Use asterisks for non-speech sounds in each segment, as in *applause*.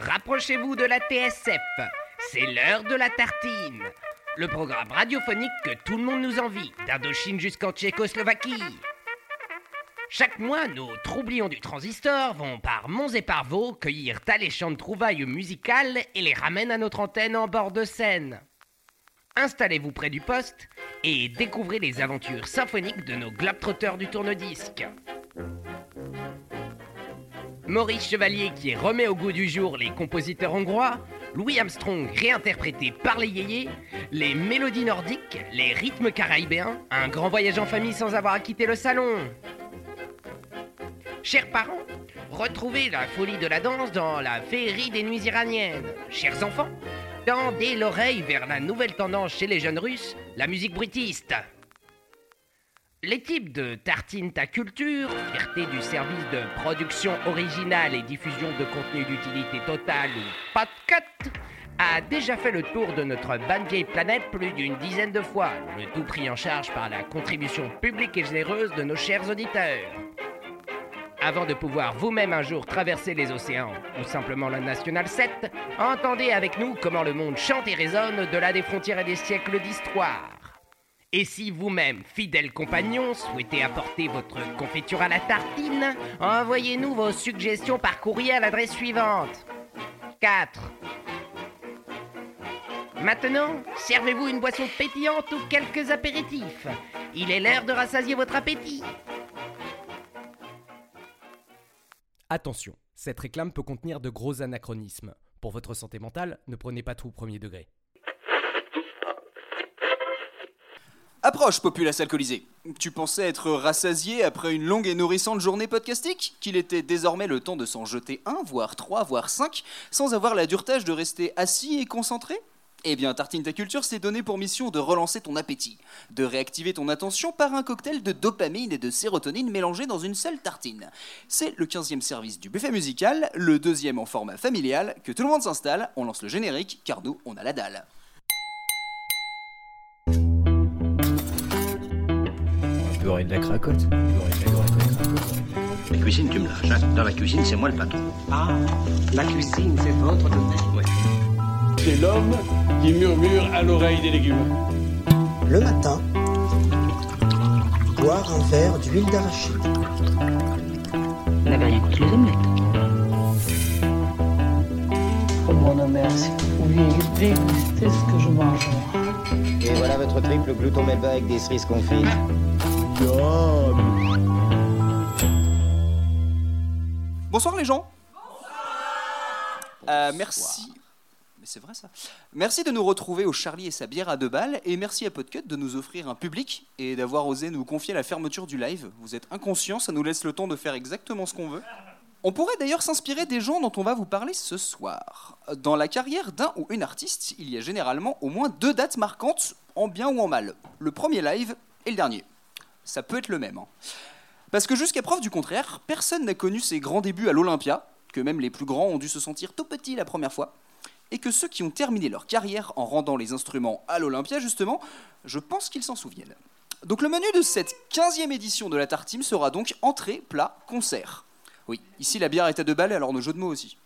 Rapprochez-vous de la TSF. C'est l'heure de la tartine. Le programme radiophonique que tout le monde nous envie, d'Indochine jusqu'en Tchécoslovaquie. Chaque mois, nos troublions du transistor vont par monts et par vaux cueillir alléchantes trouvailles musicales et les ramènent à notre antenne en bord de Seine. Installez-vous près du poste et découvrez les aventures symphoniques de nos globetrotters du tourne-disque. Maurice Chevalier qui remet au goût du jour les compositeurs hongrois, Louis Armstrong réinterprété par les yéyés, les mélodies nordiques, les rythmes caribéens, un grand voyage en famille sans avoir à quitter le salon. Chers parents, retrouvez la folie de la danse dans la féerie des nuits iraniennes. Chers enfants, tendez l'oreille vers la nouvelle tendance chez les jeunes russes, la musique bruitiste. Types de Tartine ta culture, fierté du service de production originale et diffusion de contenu d'utilité totale ou podcast, a déjà fait le tour de notre bonne vieille planète plus d'une dizaine de fois, le tout pris en charge par la contribution publique et généreuse de nos chers auditeurs. Avant de pouvoir vous-même un jour traverser les océans ou simplement la Nationale 7, entendez avec nous comment le monde chante et résonne au-delà des frontières et des siècles d'histoire. Et si vous-même, fidèle compagnon, souhaitez apporter votre confiture à la tartine, envoyez-nous vos suggestions par courrier à l'adresse suivante. 4. Maintenant, servez-vous une boisson pétillante ou quelques apéritifs. Il est l'heure de rassasier votre appétit. Attention, cette réclame peut contenir de gros anachronismes. Pour votre santé mentale, ne prenez pas tout au premier degré. Approche, populace alcoolisée. Tu pensais être rassasié après une longue et nourrissante journée podcastique Qu'il était désormais le temps de s'en jeter un, voire trois, voire cinq, sans avoir la dure de rester assis et concentré eh bien, Tartine ta culture s'est donné pour mission de relancer ton appétit, de réactiver ton attention par un cocktail de dopamine et de sérotonine mélangés dans une seule tartine. C'est le 15e service du buffet musical, le deuxième en format familial, que tout le monde s'installe, on lance le générique, car nous, on a la dalle. La cracotte. Beurrer de la cracotte. La cuisine, tu me lâches. hein. Dans la cuisine, c'est moi le patron. Ah, la cuisine, c'est votre domaine. Ouais. C'est l'homme qui murmure à l'oreille des légumes. Le matin, boire un verre d'huile d'arachide. Vous n'avez rien contre les omelettes. Oh mon merci. Vous vouliez déguster ce que je mange. Et voilà votre triple glouton melba avec des cerises confites. Bonsoir les gens Euh, Merci. Mais c'est vrai ça. Merci de nous retrouver au Charlie et sa bière à deux balles et merci à Podcut de nous offrir un public et d'avoir osé nous confier la fermeture du live. Vous êtes inconscients, ça nous laisse le temps de faire exactement ce qu'on veut. On pourrait d'ailleurs s'inspirer des gens dont on va vous parler ce soir. Dans la carrière d'un ou une artiste, il y a généralement au moins deux dates marquantes, en bien ou en mal. Le premier live et le dernier. Ça peut être le même. hein. Parce que jusqu'à preuve du contraire, personne n'a connu ses grands débuts à l'Olympia, que même les plus grands ont dû se sentir tout petits la première fois, et que ceux qui ont terminé leur carrière en rendant les instruments à l'Olympia, justement, je pense qu'ils s'en souviennent. Donc le menu de cette 15e édition de la Tartime sera donc entrée, plat, concert. Oui, ici la bière est à deux balles, alors nos jeux de mots aussi.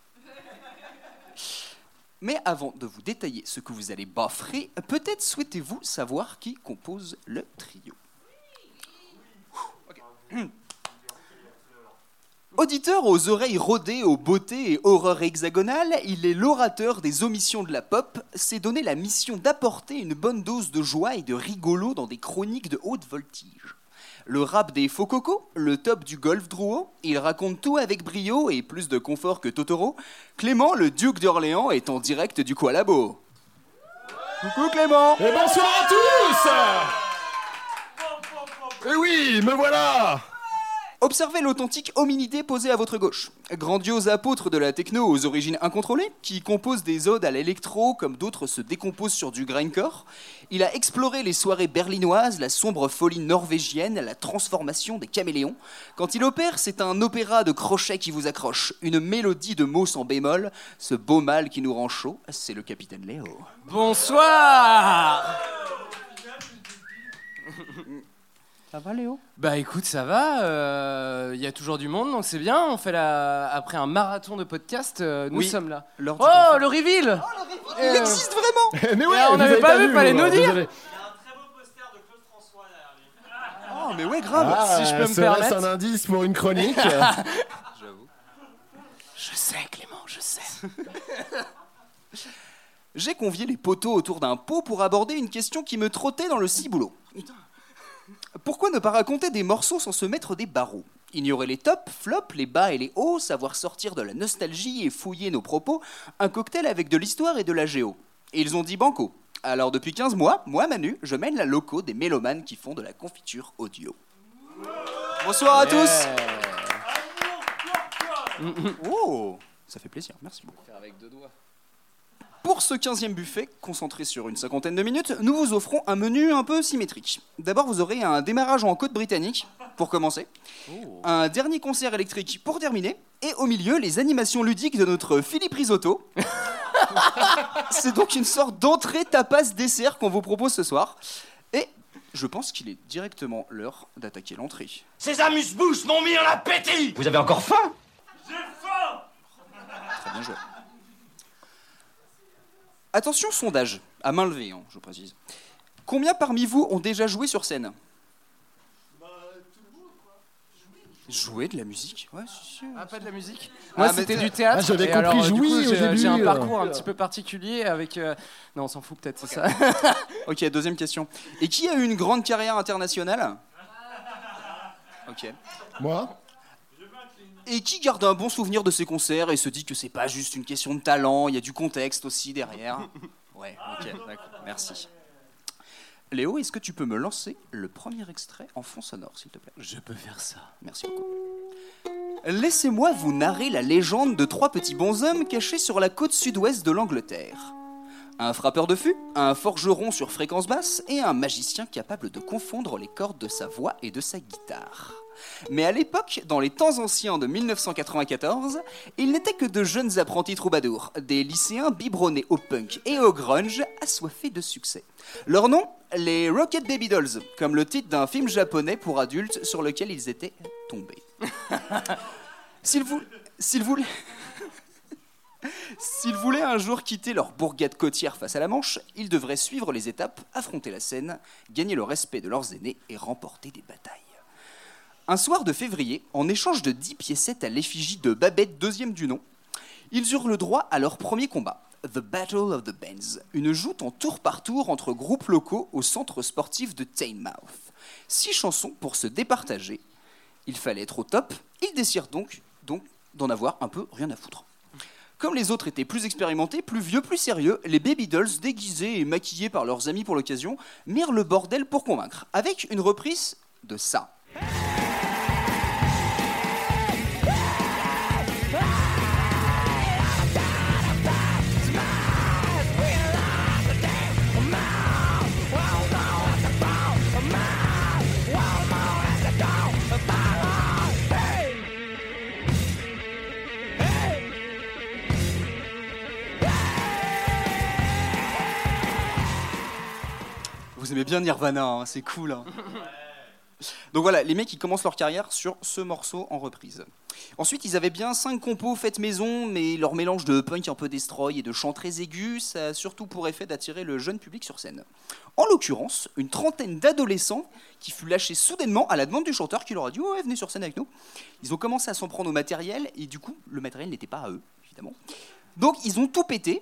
Mais avant de vous détailler ce que vous allez baffrer, peut-être souhaitez-vous savoir qui compose le trio. *clears throat* Auditeur aux oreilles rodées, aux beautés et horreurs hexagonales, il est l'orateur des omissions de la pop, s'est donné la mission d'apporter une bonne dose de joie et de rigolo dans des chroniques de haute voltige. Le rap des faux cocos, le top du golf drouot, il raconte tout avec brio et plus de confort que Totoro. Clément, le duc d'Orléans, est en direct du Qualabo. Coucou Clément Et bonsoir à tous Eh oui, me voilà Observez l'authentique hominidé posé à votre gauche. Grandiose apôtre de la techno aux origines incontrôlées, qui compose des odes à l'électro comme d'autres se décomposent sur du grindcore. Il a exploré les soirées berlinoises, la sombre folie norvégienne, la transformation des caméléons. Quand il opère, c'est un opéra de crochets qui vous accroche, une mélodie de mots sans bémol. Ce beau mal qui nous rend chaud, c'est le capitaine Léo. Bonsoir *laughs* Ça va, Léo? Bah écoute, ça va. euh, Il y a toujours du monde, donc c'est bien. On fait la... après un marathon de podcast, euh, nous Oui. sommes là. Oh, confort. le reveal Il Euh, existe vraiment mais ouais, on vous n'avait avez pas vu, fallait nous dire. désolé. Oh, mais ouais, grave Ah, si je peux me permettre. un indice pour une chronique J'avoue. *laughs* Je sais, Clément, je sais. *laughs* J'ai convié les poteaux autour d'un pot pour aborder une question qui me trottait dans le ciboulot. Pourquoi ne pas raconter des morceaux sans se mettre des barreaux? Ignorer les tops, flops, les bas et les hauts, savoir sortir de la nostalgie et fouiller nos propos, un cocktail avec de l'histoire et de la géo. Et ils ont dit banco. Alors depuis 15 mois, moi Manu, je mène la loco des mélomanes qui font de la confiture audio. Bonsoir à tous Oh Ça fait plaisir, merci beaucoup. Avec deux doigts. Pour ce 15e buffet, concentré sur une cinquantaine de minutes, nous vous offrons un menu un peu symétrique. D'abord, vous aurez un démarrage en côte britannique, pour commencer, un dernier concert électrique pour terminer, et au milieu, les animations ludiques de notre Philippe Risotto. *laughs* C'est donc une sorte d'entrée tapas dessert qu'on vous propose ce soir. Et je pense qu'il est directement l'heure d'attaquer l'entrée. Ces amuse-bouches m'ont mis en appétit Vous avez encore faim Très bien joué. Attention, sondage, à main levée, hein, je précise. Combien parmi vous ont déjà joué sur scène? Jouer de la musique? Ouais, c'est sûr. Ah, pas de la musique Ah, Moi, mais c'était du théâtre. Ah, j'avais compris alors, du jouis coup, au j'ai- début, J'ai un parcours un petit peu particulier avec. euh, Non, on s'en fout peut-être, c'est ça. *laughs* Ok, deuxième question. Et qui a eu une grande carrière internationale? Ok. Moi? Et qui garde un bon souvenir de ses concerts et se dit que c'est pas juste une question de talent, il y a du contexte aussi derrière *laughs* Ouais, ok, d'accord, merci. Léo, est-ce que tu peux me lancer le premier extrait en fond sonore, s'il te plaît? Je peux faire ça. Merci beaucoup. Laissez-moi vous narrer la légende de trois petits bonshommes cachés sur la côte sud-ouest de l'Angleterre. Un frappeur de fût, un forgeron sur fréquence basse et un magicien capable de confondre les cordes de sa voix et de sa guitare. Mais à l'époque, dans les temps anciens de 1994, ils n'étaient que de jeunes apprentis troubadours, des lycéens biberonnés au punk et au grunge, assoiffés de succès. Leur nom Les Rocket Baby Dolls, comme le titre d'un film japonais pour adultes sur lequel ils étaient tombés. *laughs* S'ils vou- s'ils voulaient... S'ils voulaient un jour quitter leur bourgade côtière face à la Manche, ils devraient suivre les étapes, affronter la Seine, gagner le respect de leurs aînés et remporter des batailles. Un soir de février, en échange de 10 piécettes à l'effigie de Babette, deuxième du nom, ils eurent le droit à leur premier combat, The Battle of the Bands, une joute en tour par tour entre groupes locaux au centre sportif de Teignmouth. Six chansons pour se départager. Il fallait être au top, ils décidèrent donc donc d'en avoir un peu rien à foutre. Comme les autres étaient plus expérimentés, plus vieux, plus sérieux, les Baby Dolls, déguisés et maquillés par leurs amis pour l'occasion, mirent le bordel pour convaincre, avec une reprise de ça. Vous aimez bien Nirvana, hein, c'est cool. hein. Donc voilà, les mecs ils commencent leur carrière sur ce morceau en reprise. Ensuite, ils avaient bien cinq compos faites maison, mais leur mélange de punk un peu destroy et de chants très aigus, ça a surtout pour effet d'attirer le jeune public sur scène. En l'occurrence, une trentaine d'adolescents qui fut lâchés soudainement à la demande du chanteur qui leur a dit Ouais, venez sur scène avec nous. Ils ont commencé à s'en prendre au matériel, et du coup, le matériel n'était pas à eux, évidemment. Donc ils ont tout pété.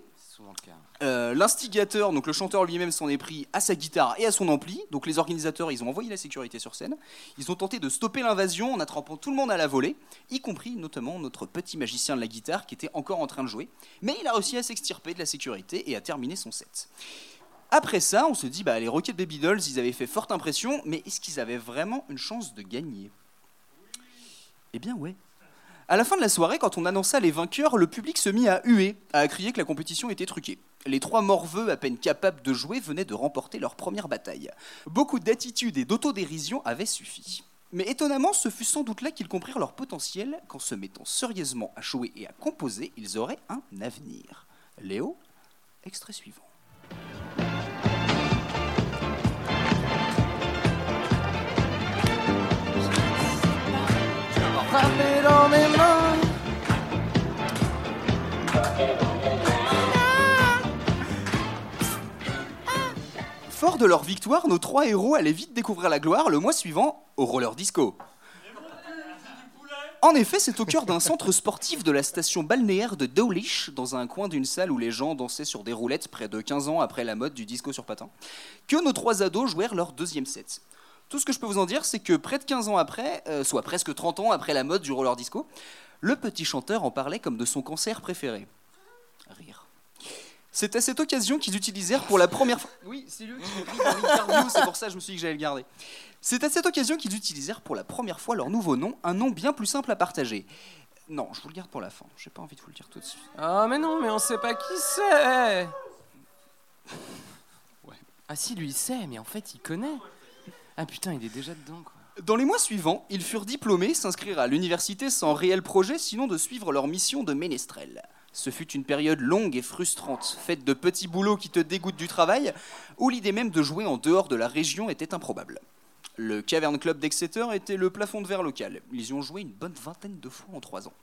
Euh, L'instigateur, donc le chanteur lui-même, s'en est pris à sa guitare et à son ampli. Donc les organisateurs, ils ont envoyé la sécurité sur scène. Ils ont tenté de stopper l'invasion en attrapant tout le monde à la volée, y compris notamment notre petit magicien de la guitare qui était encore en train de jouer. Mais il a réussi à s'extirper de la sécurité et à terminer son set. Après ça, on se dit, bah, les Rocket Baby Dolls, ils avaient fait forte impression, mais est-ce qu'ils avaient vraiment une chance de gagner? Eh bien ouais. À la fin de la soirée, quand on annonça les vainqueurs, le public se mit à huer, à crier que la compétition était truquée. Les trois morveux, à peine capables de jouer, venaient de remporter leur première bataille. Beaucoup d'attitude et d'autodérision avaient suffi. Mais étonnamment, ce fut sans doute là qu'ils comprirent leur potentiel, qu'en se mettant sérieusement à jouer et à composer, ils auraient un avenir. Léo, extrait suivant. Fort de leur victoire, nos trois héros allaient vite découvrir la gloire le mois suivant au roller disco. En effet, c'est au cœur d'un centre sportif de la station balnéaire de Dawlish, dans un coin d'une salle où les gens dansaient sur des roulettes près de 15 ans après la mode du disco sur patin, que nos trois ados jouèrent leur deuxième set. Tout ce que je peux vous en dire, c'est que près de 15 ans après, euh, soit presque 30 ans après la mode du roller disco, le petit chanteur en parlait comme de son concert préféré. Rire. C'est à cette occasion qu'ils utilisèrent pour la première fois. Oui, c'est lui qui dans l'interview, c'est pour ça que je me suis dit que j'allais le garder. C'est à cette occasion qu'ils utilisèrent pour la première fois leur nouveau nom, un nom bien plus simple à partager. Non, je vous le garde pour la fin. J'ai pas envie de vous le dire tout de suite. Ah, mais non, mais on sait pas qui c'est Ah si, lui il sait, mais en fait il connaît. Ah putain, il est déjà dedans quoi. Dans les mois suivants, ils furent diplômés, s'inscrire à l'université sans réel projet, sinon de suivre leur mission de ménestrel. Ce fut une période longue et frustrante, faite de petits boulots qui te dégoûtent du travail, où l'idée même de jouer en dehors de la région était improbable. Le Cavern Club d'Exeter était le plafond de verre local. Ils y ont joué une bonne vingtaine de fois en trois ans.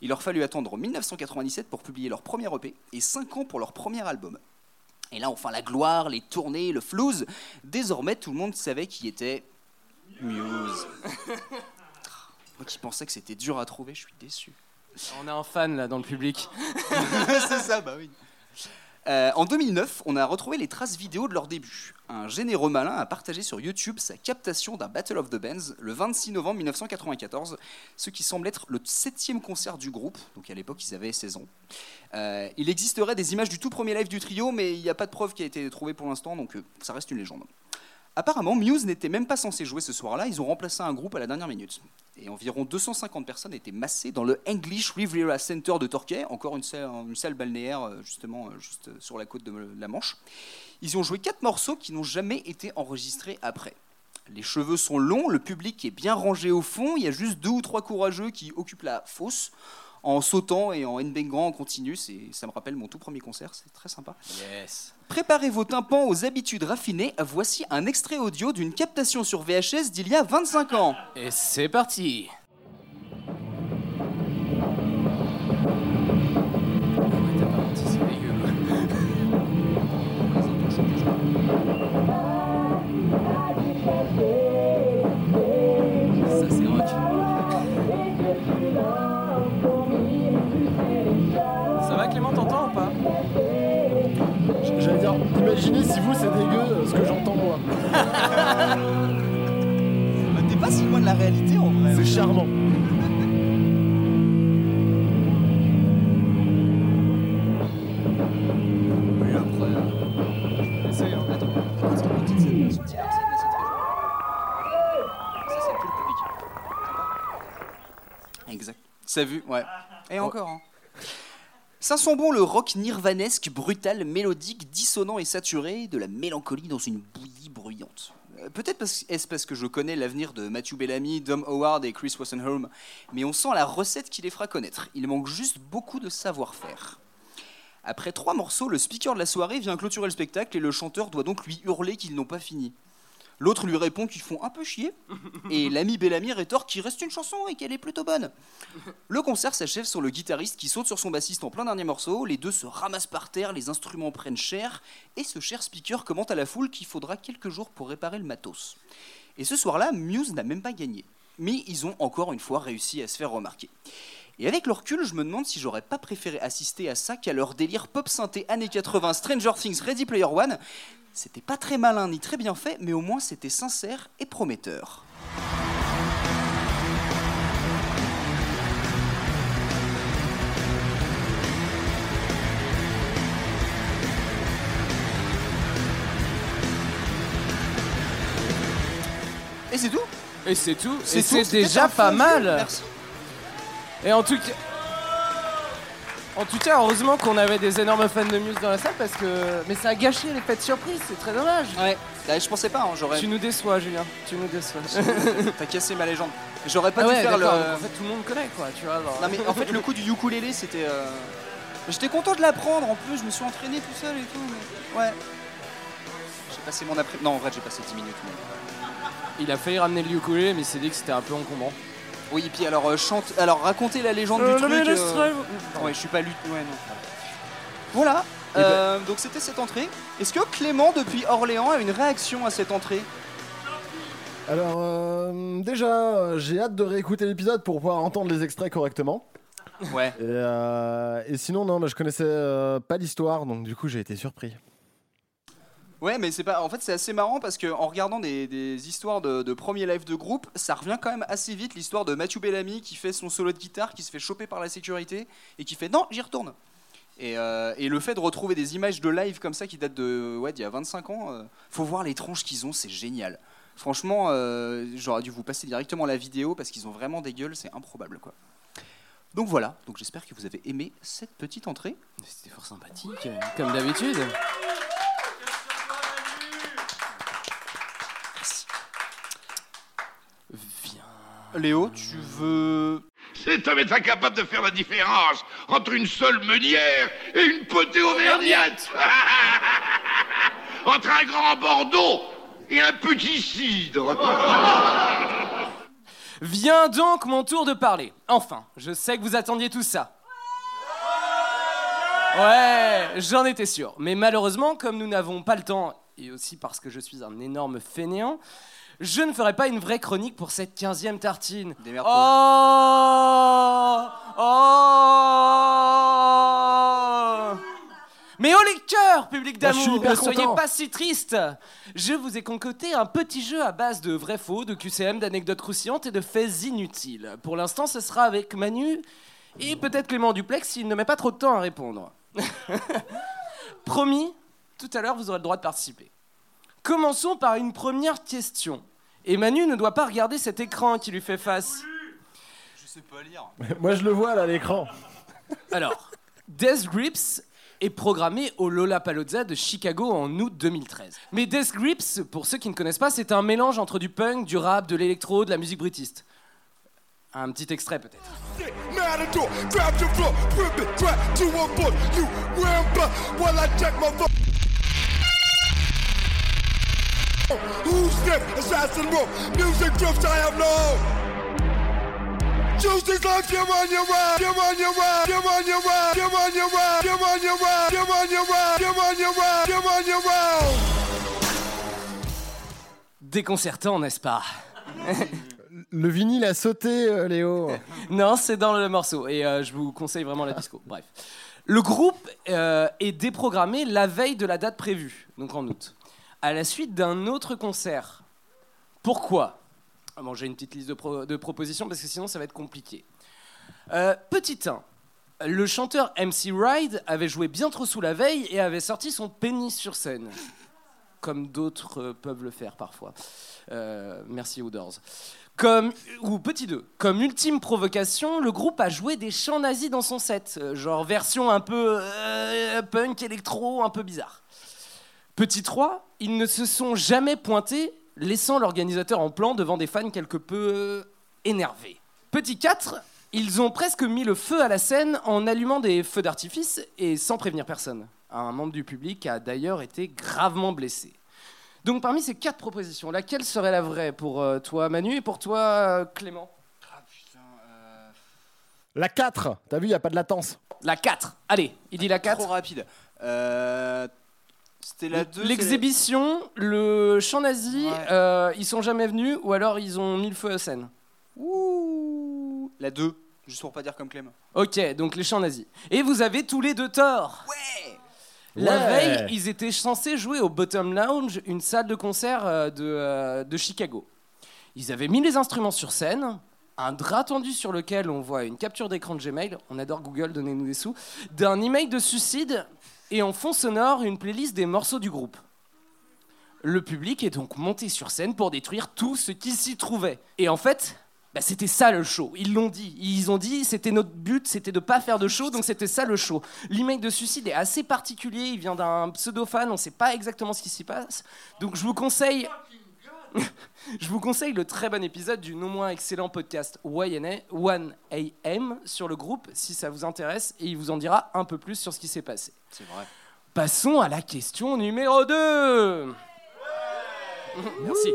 Il leur fallut attendre 1997 pour publier leur premier EP et cinq ans pour leur premier album. Et là, enfin, la gloire, les tournées, le flouze. Désormais, tout le monde savait qui était Muse. *laughs* Moi qui pensais que c'était dur à trouver, je suis déçu. On a un fan là dans le public. *laughs* c'est ça, bah oui. Euh, en 2009, on a retrouvé les traces vidéo de leur début. Un généreux malin a partagé sur YouTube sa captation d'un Battle of the Bands le 26 novembre 1994, ce qui semble être le septième concert du groupe, donc à l'époque ils avaient 16 ans. Euh, il existerait des images du tout premier live du trio, mais il n'y a pas de preuve qui a été trouvée pour l'instant, donc euh, ça reste une légende. Apparemment, Muse n'était même pas censé jouer ce soir-là, ils ont remplacé un groupe à la dernière minute. Et environ 250 personnes étaient massées dans le English Riviera Center de Torquay, encore une salle, balnéaire euh, justement euh, juste sur la côte de la Manche. Ils ont joué quatre morceaux qui n'ont jamais été enregistrés après. Les cheveux sont longs, le public est bien rangé au fond, il y a juste deux ou trois courageux qui occupent la fosse en sautant et en headbangant en continu. Ça me rappelle mon tout premier concert, c'est très sympa. Yes. Préparez vos tympans aux habitudes raffinées. Voici un extrait audio d'une captation sur VHS d'il y a 25 ans. Et c'est parti imaginez si vous c'est dégueu euh, ce que j'entends moi. *laughs* T'es pas si loin de la réalité en vrai. C'est charmant. C'est c'est c'est Exact. Ça vu, ouais. Et encore, hein. Ça sent bon le rock nirvanesque, brutal, mélodique, dissonant et saturé, de la mélancolie dans une bouillie bruyante. Euh, Peut-être est-ce parce que je connais l'avenir de Matthew Bellamy, Dom Howard et Chris Wassenholm, mais on sent la recette qui les fera connaître. Il manque juste beaucoup de savoir-faire. Après trois morceaux, le speaker de la soirée vient clôturer le spectacle et le chanteur doit donc lui hurler qu'ils n'ont pas fini. L'autre lui répond qu'ils font un peu chier, et *laughs* l'ami Bellamy rétorque qu'il reste une chanson et qu'elle est plutôt bonne. Le concert s'achève sur le guitariste qui saute sur son bassiste en plein dernier morceau, les deux se ramassent par terre, les instruments prennent cher, et ce cher speaker commente à la foule qu'il faudra quelques jours pour réparer le matos. Et ce soir-là, Muse n'a même pas gagné. Mais ils ont encore une fois réussi à se faire remarquer. Et avec le recul, je me demande si j'aurais pas préféré assister à ça qu'à leur délire pop synthé années 80 Stranger Things Ready Player One. C'était pas très malin ni très bien fait, mais au moins c'était sincère et prometteur. Et c'est tout? Et c'est tout. C'est Et tout, c'est déjà pas mal. merci. Et en tout cas. En tout cas, heureusement qu'on avait des énormes fans de Muse dans la salle parce que. Mais ça a gâché l'effet de surprise, c'est très dommage. Ouais, je pensais pas, hein, j'aurais. Tu nous déçois, Julien. Tu nous déçois. *laughs* T'as cassé ma légende. J'aurais pas Ah dû ouais, faire le. En fait, tout le monde connaît, quoi. Tu vois. Non mais en fait le coup du ukulélé c'était. euh, J'étais content de l'apprendre en plus, je me suis entraîné tout seul et tout. mais- Ouais. J'ai passé mon après. Non en vrai j'ai passé 10 minutes. mais- Il a failli ramener le ukulélé, mais il s'est dit que c'était un peu encombrant. Oui et puis alors euh, chante. Alors raconter la légende Euh, du le truc. ministre- Ouais je suis pas lutte. Ouais non. Voilà. Euh, donc c'était cette entrée. Est-ce que Clément, depuis Orléans, a une réaction à cette entrée? Alors, euh, déjà, euh, j'ai hâte de réécouter l'épisode pour pouvoir entendre les extraits correctement. Ouais. Et, euh, et sinon, non, bah, je connaissais euh, pas l'histoire, donc du coup, j'ai été surpris. Ouais, mais c'est pas. En fait, c'est assez marrant parce que en regardant des, des histoires de, de premiers live de groupe, ça revient quand même assez vite l'histoire de Mathieu Bellamy qui fait son solo de guitare, qui se fait choper par la sécurité et qui fait non, j'y retourne. Et, euh, le fait de retrouver des images de live comme ça qui datent de ouais d'il y a 25 ans, euh, faut voir les tronches qu'ils ont, c'est génial. Franchement, euh, j'aurais dû vous passer directement la vidéo parce qu'ils ont vraiment des gueules, c'est improbable quoi. Donc voilà, donc j'espère que vous avez aimé cette petite entrée. C'était fort sympathique, comme d'habitude. Léo, tu veux Cet homme est incapable de faire la différence entre une seule meunière et une potée auvergnate. *laughs* entre un grand Bordeaux et un petit cidre. Vient donc mon tour de parler. Enfin, je sais que vous attendiez tout ça. Ouais, j'en étais sûr. Mais malheureusement, comme nous n'avons pas le temps, et aussi parce que je suis un énorme fainéant, je ne ferai pas une vraie chronique pour cette 15e tartine. Oh Oh Mais oh les cœurs, public suis d'amour, ne soyez pas si triste Je vous ai concocté un petit jeu à base de vrais faux, de QCM, d'anecdotes croustillantes et de faits inutiles. Pour l'instant, ce sera avec Manu et peut-être Clément Duplex s'il ne met pas trop de temps à répondre. *laughs* Promis, tout à l'heure, vous aurez le droit de participer. Commençons par une première question. Et Manu ne doit pas regarder cet écran qui lui fait face. Je sais pas lire. *laughs* Moi, je le vois là à l'écran. Alors, Death Grips est programmé au Lollapalooza de Chicago en août 2013. Mais Death Grips, pour ceux qui ne connaissent pas, c'est un mélange entre du punk, du rap, de l'électro, de la musique britiste. Un petit extrait peut-être. Who's next? Assassin? Rope, music drifts, I have no hope. Choose these lines, come on your ride, come on your ride, come on your ride, come on your ride, come on your ride, come on your ride, come on your ride, come on your ride. Déconcertant, n'est-ce pas? *laughs* Le vinyle a sauté, euh, Léo. *laughs* Non, c'est dans le morceau. Et euh, je vous conseille vraiment la disco. Bref. Le groupe euh, est déprogrammé la veille de la date prévue, donc en août, à la suite d'un autre concert. Pourquoi? Ah Bon, j'ai une petite liste de, de propositions parce que sinon ça va être compliqué. Euh, petit 1. Le chanteur MC Ride avait joué bien trop sous la veille et avait sorti son pénis sur scène. Comme d'autres euh, peuvent le faire parfois. Euh, merci Outdoors. Comme, ou petit 2, comme ultime provocation, le groupe a joué des chants nazis dans son set, euh, genre version un peu punk, électro, un peu bizarre. Petit 3, ils ne se sont jamais pointés, laissant l'organisateur en plan devant des fans quelque peu euh, énervés. Petit 4, ils ont presque mis le feu à la scène en allumant des feux d'artifice et sans prévenir personne. Un membre du public a d'ailleurs été gravement blessé. Donc parmi ces quatre propositions, laquelle serait la vraie pour euh, toi Manu et pour toi euh, Clément La 4, t'as vu, il a pas de latence. La 4. Allez, il dit la 4. Trop rapide. Euh, C'était la 2. L'exhibition, le chant nazi, euh, ils sont jamais venus ou alors ils ont mis le feu à scène. Ouh. La 2. Juste pour pas dire comme Clem. Ok, donc les chants nazis. Et vous avez tous les deux tort. Ouais. La Ouais. veille, ils étaient censés jouer au Bottom Lounge, une salle de concert euh, de, euh, de Chicago. Ils avaient mis les instruments sur scène, un drap tendu sur lequel on voit une capture d'écran de Gmail, on adore Google, donnez-nous des sous, d'un email de suicide et en fond sonore une playlist des morceaux du groupe. Le public est donc monté sur scène pour détruire tout ce qui s'y trouvait. Et en fait, bah, c'était ça le show. Ils l'ont dit. Ils ont dit c'était notre but, c'était de pas faire de show, donc c'était ça le show. L'email de suicide est assez particulier. Il vient d'un pseudo-fan, on sait pas exactement ce qui s'y passe. Donc je vous conseille. Je vous conseille le très bon épisode du non moins excellent podcast YNA, 1AM sur le groupe si ça vous intéresse et il vous en dira un peu plus sur ce qui s'est passé. C'est vrai. Passons à la question numéro 2. Merci.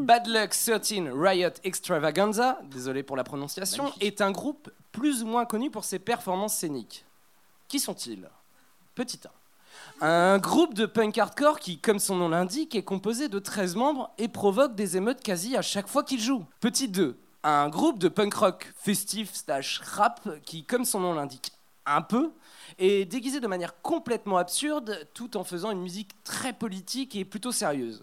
Bad Luck 13 Riot Extravaganza, désolé pour la prononciation, est un groupe plus ou moins connu pour ses performances scéniques. Qui sont-ils? Petit 1. Un groupe de punk hardcore qui, comme son nom l'indique, est composé de 13 membres et provoque des émeutes quasi à chaque fois qu'il joue. Petit 2. Un groupe de punk rock festif slash rap qui, comme son nom l'indique, un peu, est déguisé de manière complètement absurde tout en faisant une musique très politique et plutôt sérieuse.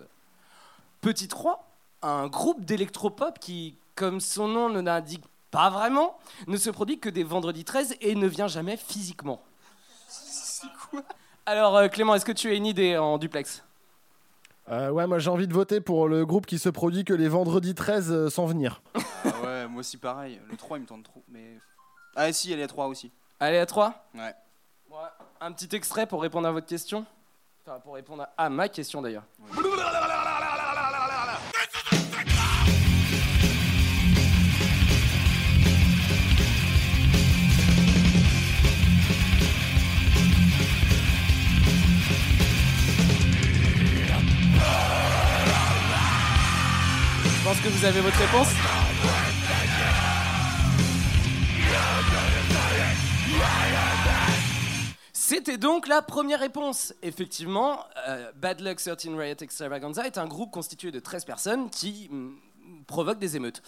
Petit 3. Un groupe d'électropop qui, comme son nom ne l'indique pas vraiment, ne se produit que des vendredis 13 et ne vient jamais physiquement. Alors euh, Clément, est-ce que tu as une idée en duplex Euh, ouais, moi j'ai envie de voter pour le groupe qui se produit que les vendredis 13 euh, sans venir. *laughs* Ah ouais, moi aussi pareil. Le 3 il me tente trop. Mais. Ah si, elle est à 3 aussi. Allez à 3 Ouais. Un petit extrait pour répondre à votre question Enfin, pour répondre à, à ma question d'ailleurs. Que vous avez votre réponse. C'était donc la première réponse. Effectivement, euh, Bad Luck 13 Riot Extravaganza est un groupe constitué de 13 personnes qui mm, provoquent des émeutes.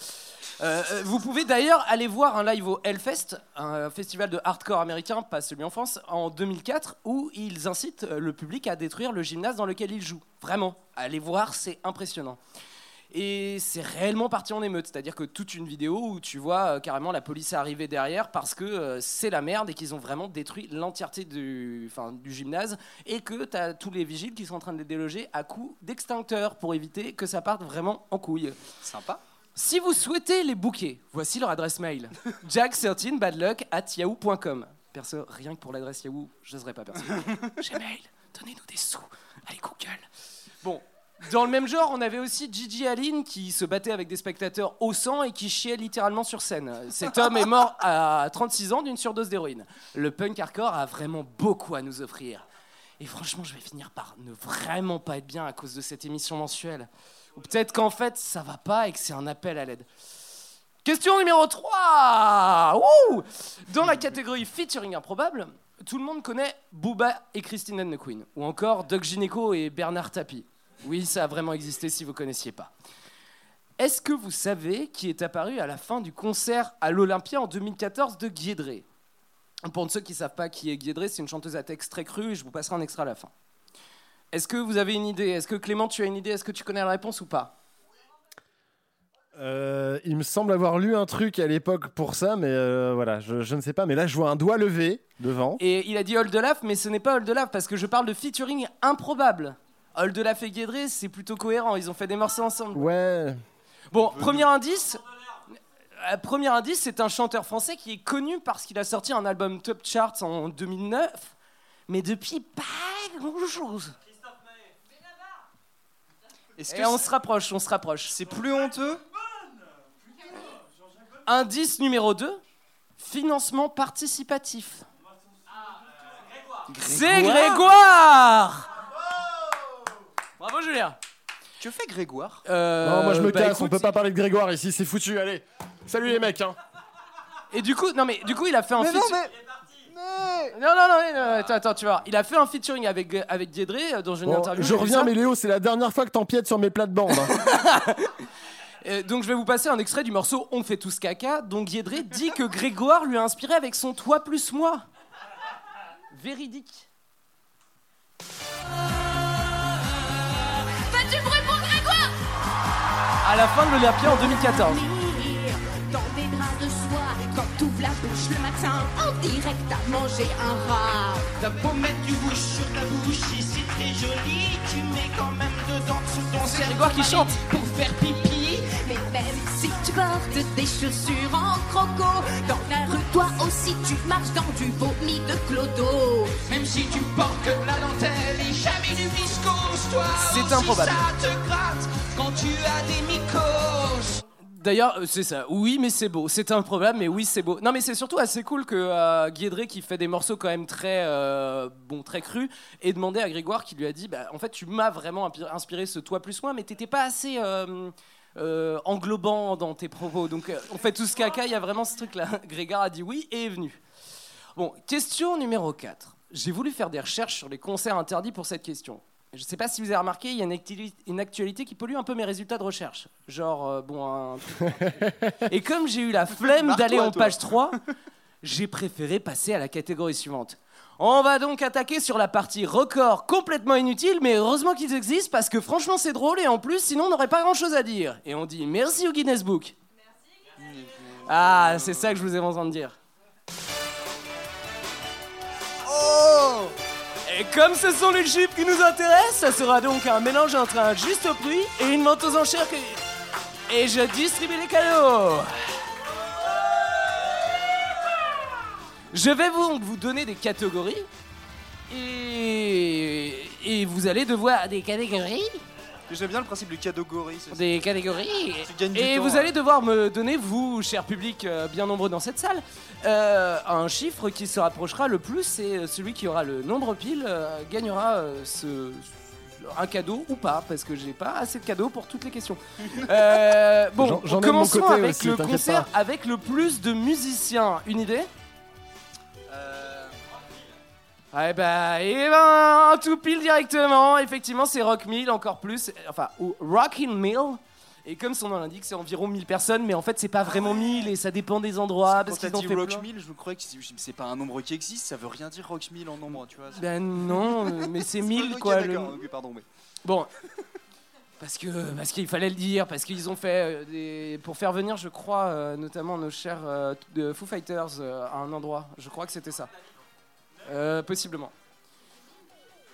Euh, euh, vous pouvez d'ailleurs aller voir un live au Hellfest, un festival de hardcore américain, pas celui en France, en 2004, où ils incitent le public à détruire le gymnase dans lequel ils jouent. Vraiment, allez voir, c'est impressionnant. Et c'est réellement parti en émeute, c'est-à-dire que toute une vidéo où tu vois euh, carrément la police arriver derrière parce que euh, c'est la merde et qu'ils ont vraiment détruit l'entièreté du, enfin, du gymnase et que tu as tous les vigiles qui sont en train de les déloger à coups d'extincteur pour éviter que ça parte vraiment en couille. Sympa. Si vous souhaitez les bouquets, voici leur adresse mail *laughs* jack13badluck at yahoo.com. Perso, rien que pour l'adresse Yahoo, je n'oserais pas perso. *laughs* Gmail, donnez-nous des sous. Allez, Google. Bon, dans le même genre, on avait aussi Gigi Allen qui se battait avec des spectateurs au sang et qui chiait littéralement sur scène. Cet homme est mort à 36 ans d'une surdose d'héroïne. Le punk hardcore a vraiment beaucoup à nous offrir. Et franchement, je vais finir par ne vraiment pas être bien à cause de cette émission mensuelle. Ou peut-être qu'en fait, ça va pas et que c'est un appel à l'aide. Question numéro 3 Ouh Dans la catégorie featuring improbable, tout le monde connaît Booba et Christine and the Queen, ou encore Doc Gineco et Bernard Tapie. Oui, ça a vraiment existé si vous ne connaissiez pas. Est-ce que vous savez qui est apparu à la fin du concert à l'Olympia en 2014 de Guédré? Pour ceux qui ne savent pas qui est Guédré, c'est une chanteuse à texte très cru et je vous passerai un extrait à la fin. Est-ce que vous avez une idée? Est-ce que Clément, tu as une idée? Est-ce que tu connais la réponse ou pas? Euh, il me semble avoir lu un truc à l'époque pour ça, mais euh, voilà, je, je ne sais pas. Mais là, je vois un doigt levé devant. Et il a dit Laugh, mais ce n'est pas Laugh parce que je parle de featuring improbable. Laugh et Guédré, c'est plutôt cohérent. Ils ont fait des morceaux ensemble. Ouais. Bon, premier indice. euh, Premier indice, c'est un chanteur français qui est connu parce qu'il a sorti un album top charts en 2009, mais depuis pas grand-chose. Est-ce Et on se rapproche, on se rapproche. c'est plus honteux? Indice numéro 2, financement participatif. C'est Grégoire Bravo Julien Que fait Grégoire? Euh, non, moi je me bah, casse, on peut pas parler de Grégoire ici, c'est foutu, allez. Salut les mecs, hein. Et du coup, non mais du coup, il a fait un Mais non, mais. Non, non, non, non, non, attends, attends, tu vois. Il a fait un featuring avec, avec Diedré euh, dans une Bon, interview. je j'ai vu reviens, ça. mais Léo, c'est la dernière fois que t'empiètes sur mes plates-bandes. hein. *laughs* Euh, donc je vais vous passer un extrait du morceau On fait tous caca, dont Diedré dit que Grégoire lui a inspiré avec son Toi plus moi. Véridique. À la fin de l'Olympia en 2014. Dans des draps de soie, quand t'ouvres la bouche le matin, en direct à manger un rat. T'as beau mettre du bouche sur ta bouche, si c'est très joli, tu mets quand même dedans sous ton C'est Grégoire qui chante. Pour faire pipi, mais même si tu portes des chaussures en croco, dans la rue, toi aussi tu marches dans du vomi de clodo. Même si tu portes de la dentelle et jamais du viscose, toi C'est aussi, improbable. ça te gratte quand tu as des mycoses. D'ailleurs, euh, c'est ça. Oui, mais c'est beau. C'est un problème, mais oui, c'est beau. Non, mais c'est surtout assez cool que euh, Guédré, qui fait des morceaux quand même très, euh, bon, très crus, ait demandé à Grégoire, qui lui a dit, bah, en fait, tu m'as vraiment inspiré ce toi plus moi, mais t'étais pas assez euh, euh, englobant dans tes propos. Donc, euh, on fait tout ce caca. Il y a vraiment ce truc-là. *laughs* Grégoire a dit oui et est venu. Bon, question numéro 4. j'ai voulu faire des recherches sur les concerts interdits pour cette question. Je sais pas si vous avez remarqué, il y a une, actualité qui pollue un peu mes résultats de recherche. Genre, euh, bon, un... Et comme j'ai eu la *laughs* flemme d'aller en page 3, j'ai préféré passer à la catégorie suivante. On va donc attaquer sur la partie record complètement inutile, mais heureusement qu'ils existent parce que franchement c'est drôle et en plus sinon on n'aurait pas grand chose à dire. Et on dit merci au Guinness Book. Ah, c'est ça que je vous ai entendu dire. Oh Et comme ce sont les chiffres qui nous intéressent, ça sera donc un mélange entre un juste prix et une vente aux enchères que... Et je distribue les cadeaux Je vais donc vous donner des catégories et, et vous allez devoir des catégories J'aime bien le principe du catégorie. c'est- des catégories. Tu gagnes du Et temps, vous hein. allez devoir me donner, vous, cher public euh, bien nombreux dans cette salle, euh, un chiffre qui se rapprochera le plus et celui qui aura le nombre pile euh, gagnera euh, ce, un cadeau ou pas, parce que j'ai pas assez de cadeaux pour toutes les questions. *laughs* Euh, bon, J'en- j'en commençons avec aussi, le concert pas. avec le plus de musiciens. Une idée? Eh ben, eh ben, tout pile directement. Effectivement, c'est Rock Mill encore plus. Enfin, ou Rockin' Mill. Et comme son nom l'indique, c'est environ 1000 personnes, mais en fait, c'est pas vraiment 1000 et ça dépend des endroits. Parce Quand t'as dit fait Rock plein. Mill, je croyais que c'est- pas un nombre qui existe, ça veut rien dire Rock Mill en nombre, tu vois. Ben non, euh, *laughs* mais c'est 1000 Ok, quoi. le- pardon, mais. Bon. *laughs* Parce que parce qu'il fallait le dire, parce qu'ils ont fait euh, des pour faire venir, je crois, euh, notamment nos chers euh, de Foo Fighters euh, à un endroit. Je crois que c'était ça. Possiblement.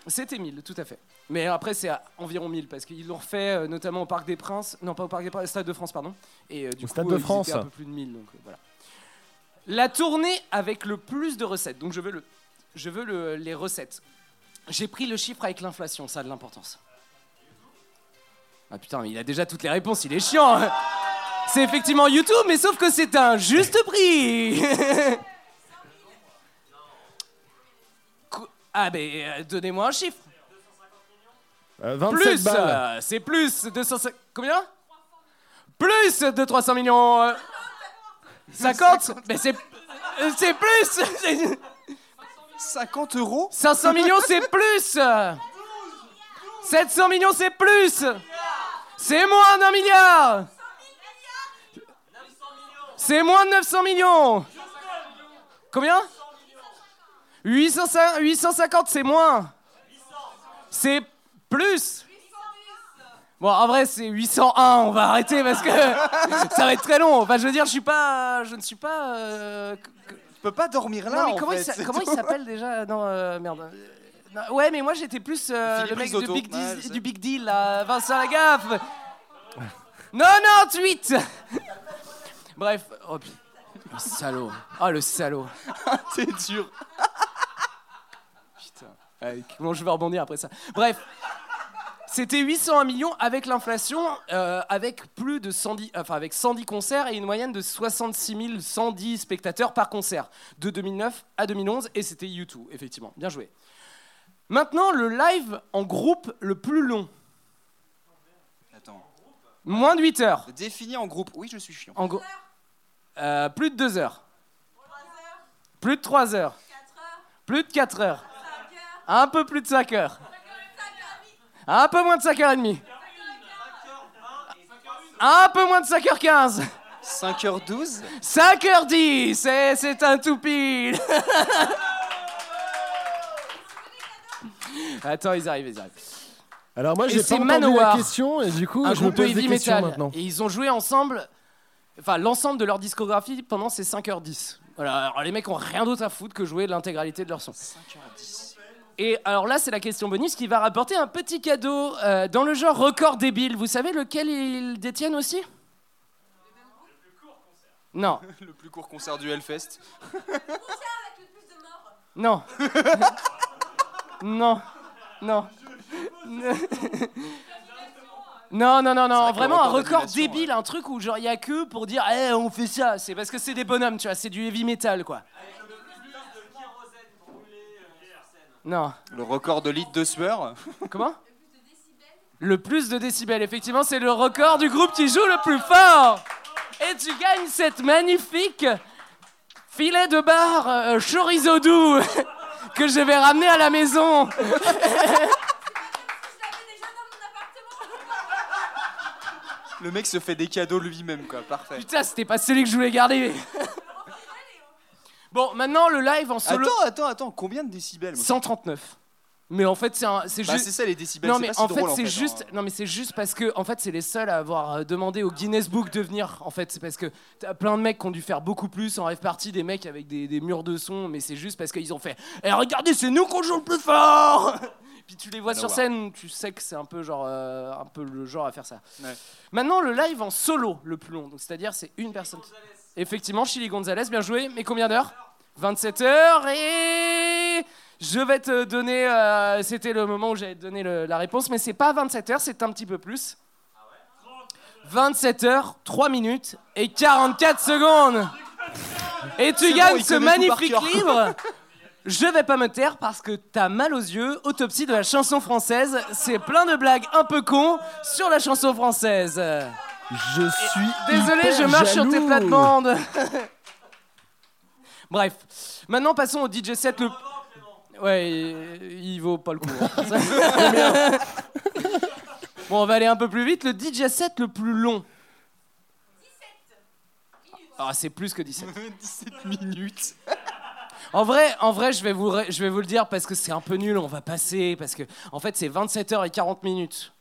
C'était 1000, tout à fait. Mais après, c'est à environ 1000 parce qu'ils l'ont refait notamment au Parc des Princes. Non, pas au Parc des Princes, au Stade de France, pardon. Et du Au coup, Stade de ils France. étaient un peu plus de 1000. Donc voilà. La tournée avec le plus de recettes. Donc je veux, le, je veux le- les recettes. J'ai pris le chiffre avec l'inflation, ça a de l'importance. Ah putain, mais il a déjà toutes les réponses, il est chiant. hein. C'est effectivement YouTube, mais sauf que c'est un juste prix. *laughs* Qu- ah ben, euh, donnez-moi un chiffre. Euh, 27 Plus, balles. euh, c'est plus 250. Combien? Plus de 300 millions. euh, 50 Mais c'est. euh, C'est plus *laughs* c'est- 50 euros 500 millions, c'est plus 700 millions, c'est plus C'est moins d'un milliard C'est moins de 900 millions. Combien? 800 850, c'est moins. C'est plus. Bon, en vrai, c'est 801, on va arrêter parce que *laughs* ça va être très long. Enfin, je veux dire, je suis pas... Je ne suis pas... euh, Tu peux pas dormir là non, mais en comment, fait, il, comment il s'appelle déjà? Non, euh, merde. Non, ouais, mais moi j'étais plus euh, le mec du big, Ouais, Deal- je sais. du big Deal, là, Vincent Lagaffe. 98 Bref, oh putain, le salaud. Oh le salaud. *laughs* C'est dur. Putain. Ouais, comment je vais rebondir après ça? Bref. C'était 801 millions avec l'inflation, euh, avec plus de 110, enfin avec 110 concerts et une moyenne de 66 110 spectateurs par concert de 2009 à 2011 et c'était U2 effectivement. Bien joué. Maintenant le live en groupe le plus long, Attends. moins de 8 heures. Défini en groupe. Oui, je suis chiant. En gros, euh, plus de 2 heures. Plus de 3 heures. Plus de 4 heures. Un peu plus de 5 heures. Un peu moins de 5h30. Un peu moins de 5h15. 5h12 5h10, c'est, c'est un tout pile. *laughs* Attends, ils arrivent, ils arrivent. Alors moi j'ai c'est pas entendu Manowar. la question et du coup un je me groupe de pose des heavy questions metal. maintenant. Et ils ont joué ensemble, enfin l'ensemble de leur discographie pendant ces 5h10. Voilà, alors les mecs ont rien d'autre à foutre que jouer l'intégralité de leur son. 5h10. Et alors là, c'est la question bonus qui va rapporter un petit cadeau euh, dans le genre record débile. Vous savez lequel ils détiennent aussi? Non, *laughs* Le plus court concert du Hellfest. non, *laughs* non, *laughs* non. Non, non, non, non, vraiment un record débile, un truc où genre il y a que pour dire, eh, on fait ça. C'est parce que c'est des bonhommes, tu vois, c'est du heavy metal, quoi. Non. Le record de litres de sueur. Comment? Le plus de décibels, effectivement, c'est le record du groupe qui joue le plus fort. Et tu gagnes cette magnifique filet de bar euh, chorizo doux *laughs* que je vais ramener à la maison. Le mec se fait des cadeaux lui-même, quoi. Parfait. Putain, c'était pas celui que je voulais garder. Bon, maintenant le live en solo. Attends, attends, attends. Combien de décibels moi? 139. Mais en fait, c'est Bah, juste. c'est ça, les décibels, Non, mais pas si en drôle, fait, en c'est fait, juste. hein. Non, mais c'est juste parce que, en fait, c'est les seuls à avoir euh, demandé au Guinness Book de venir. En fait, c'est parce que t'as plein de mecs qui ont dû faire beaucoup plus en rêve party, des mecs avec des, des murs de son, mais c'est juste parce qu'ils ont fait. Eh, regardez, c'est nous qu'on joue le plus fort. *laughs* Puis tu les vois sur scène, tu sais que c'est un peu genre, euh, un peu le genre à faire ça. Ouais. Maintenant, le live en solo, le plus long. Donc, c'est-à-dire, c'est une personne. Effectivement, Chili Gonzalez, bien joué. Mais combien d'heures? 27 heures et je vais te donner. euh, C'était le moment où j'allais te donner le- la réponse, mais c'est pas 27 heures, c'est un petit peu plus. 27 heures, 3 minutes et 44 secondes. Et tu bon, gagnes ce magnifique livre. *laughs* Je vais pas me taire parce que t'as mal aux yeux. Autopsie de la chanson française. C'est plein de blagues un peu cons sur la chanson française. Je suis. Désolé, hyper je marche sur tes plates-bandes. *laughs* Bref, maintenant passons au DJ set le. Ouais, il- il vaut pas le coup. hein. bon, on va aller un peu plus vite. Le DJ set le plus long. Ah, c'est plus que 17. 17 *laughs* minutes. En vrai, en vrai, je vais vous, ré- je vais vous le dire parce que c'est un peu nul. On va passer parce que, en fait, c'est 27 h et 40 minutes.